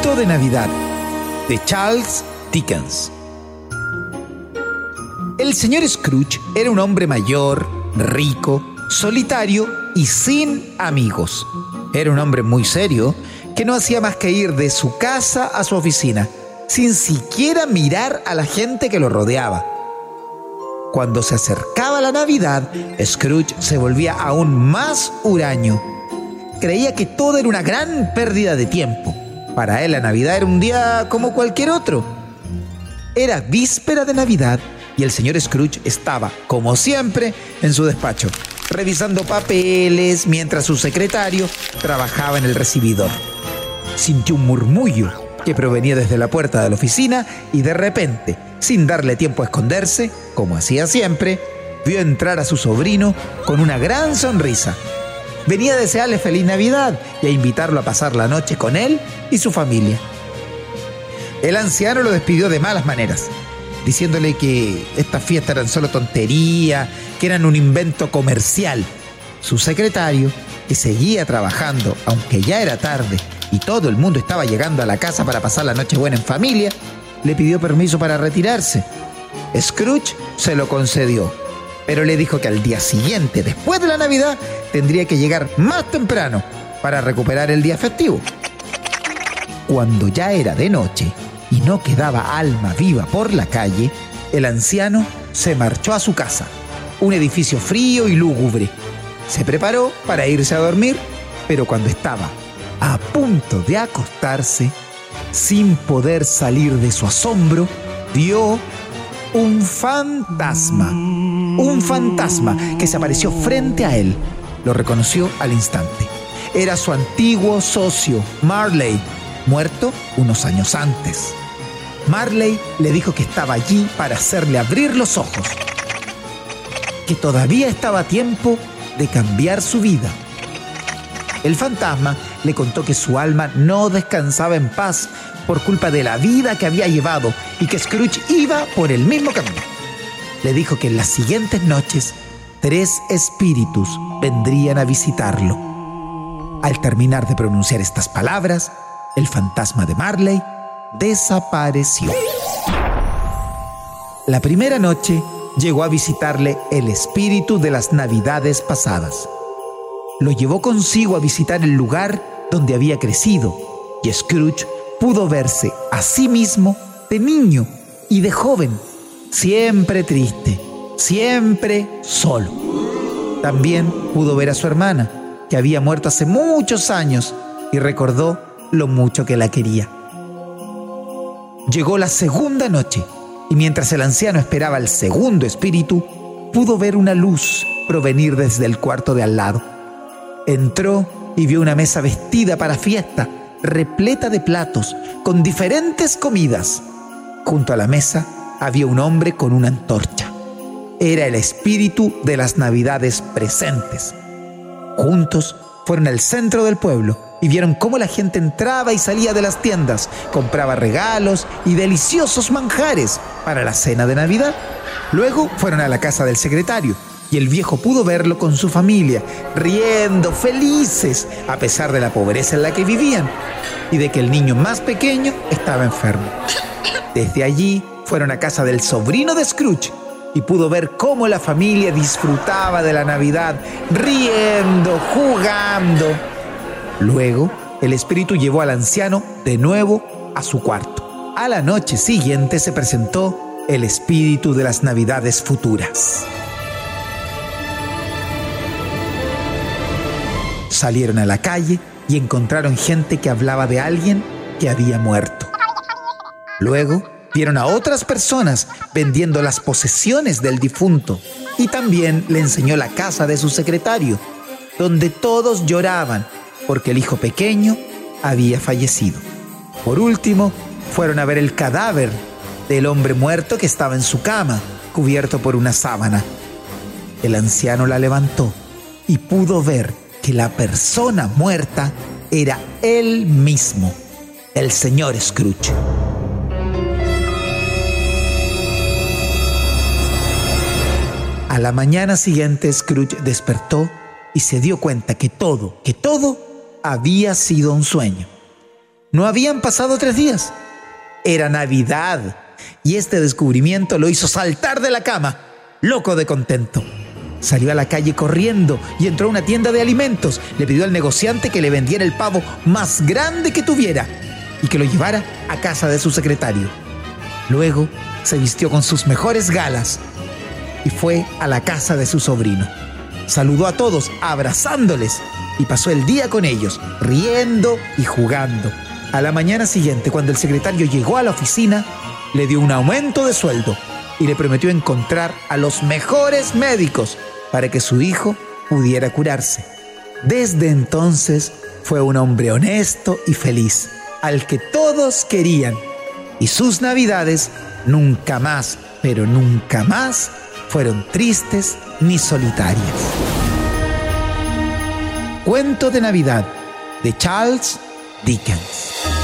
De Navidad de Charles Dickens. El señor Scrooge era un hombre mayor, rico, solitario y sin amigos. Era un hombre muy serio que no hacía más que ir de su casa a su oficina, sin siquiera mirar a la gente que lo rodeaba. Cuando se acercaba la Navidad, Scrooge se volvía aún más huraño. Creía que todo era una gran pérdida de tiempo para él la Navidad era un día como cualquier otro. Era víspera de Navidad y el señor Scrooge estaba, como siempre, en su despacho, revisando papeles mientras su secretario trabajaba en el recibidor. Sintió un murmullo que provenía desde la puerta de la oficina y de repente, sin darle tiempo a esconderse, como hacía siempre, vio entrar a su sobrino con una gran sonrisa venía a desearle feliz Navidad y a invitarlo a pasar la noche con él y su familia. El anciano lo despidió de malas maneras, diciéndole que estas fiestas eran solo tontería, que eran un invento comercial. Su secretario, que seguía trabajando, aunque ya era tarde y todo el mundo estaba llegando a la casa para pasar la noche buena en familia, le pidió permiso para retirarse. Scrooge se lo concedió pero le dijo que al día siguiente, después de la Navidad, tendría que llegar más temprano para recuperar el día festivo. Cuando ya era de noche y no quedaba alma viva por la calle, el anciano se marchó a su casa, un edificio frío y lúgubre. Se preparó para irse a dormir, pero cuando estaba a punto de acostarse, sin poder salir de su asombro, vio un fantasma un fantasma que se apareció frente a él. Lo reconoció al instante. Era su antiguo socio, Marley, muerto unos años antes. Marley le dijo que estaba allí para hacerle abrir los ojos, que todavía estaba a tiempo de cambiar su vida. El fantasma le contó que su alma no descansaba en paz por culpa de la vida que había llevado y que Scrooge iba por el mismo camino le dijo que en las siguientes noches tres espíritus vendrían a visitarlo. Al terminar de pronunciar estas palabras, el fantasma de Marley desapareció. La primera noche llegó a visitarle el espíritu de las navidades pasadas. Lo llevó consigo a visitar el lugar donde había crecido y Scrooge pudo verse a sí mismo de niño y de joven siempre triste, siempre solo. También pudo ver a su hermana, que había muerto hace muchos años, y recordó lo mucho que la quería. Llegó la segunda noche, y mientras el anciano esperaba el segundo espíritu, pudo ver una luz provenir desde el cuarto de al lado. Entró y vio una mesa vestida para fiesta, repleta de platos, con diferentes comidas. Junto a la mesa había un hombre con una antorcha. Era el espíritu de las navidades presentes. Juntos fueron al centro del pueblo y vieron cómo la gente entraba y salía de las tiendas, compraba regalos y deliciosos manjares para la cena de Navidad. Luego fueron a la casa del secretario y el viejo pudo verlo con su familia, riendo, felices, a pesar de la pobreza en la que vivían y de que el niño más pequeño estaba enfermo. Desde allí fueron a casa del sobrino de Scrooge y pudo ver cómo la familia disfrutaba de la Navidad, riendo, jugando. Luego, el espíritu llevó al anciano de nuevo a su cuarto. A la noche siguiente se presentó el espíritu de las Navidades futuras. Salieron a la calle y encontraron gente que hablaba de alguien que había muerto. Luego Vieron a otras personas vendiendo las posesiones del difunto y también le enseñó la casa de su secretario, donde todos lloraban porque el hijo pequeño había fallecido. Por último, fueron a ver el cadáver del hombre muerto que estaba en su cama, cubierto por una sábana. El anciano la levantó y pudo ver que la persona muerta era él mismo, el señor Scrooge. A la mañana siguiente Scrooge despertó y se dio cuenta que todo, que todo había sido un sueño. No habían pasado tres días. Era Navidad y este descubrimiento lo hizo saltar de la cama, loco de contento. Salió a la calle corriendo y entró a una tienda de alimentos. Le pidió al negociante que le vendiera el pavo más grande que tuviera y que lo llevara a casa de su secretario. Luego se vistió con sus mejores galas y fue a la casa de su sobrino. Saludó a todos abrazándoles y pasó el día con ellos, riendo y jugando. A la mañana siguiente, cuando el secretario llegó a la oficina, le dio un aumento de sueldo y le prometió encontrar a los mejores médicos para que su hijo pudiera curarse. Desde entonces fue un hombre honesto y feliz, al que todos querían, y sus navidades nunca más, pero nunca más, fueron tristes ni solitarias. Cuento de Navidad de Charles Dickens.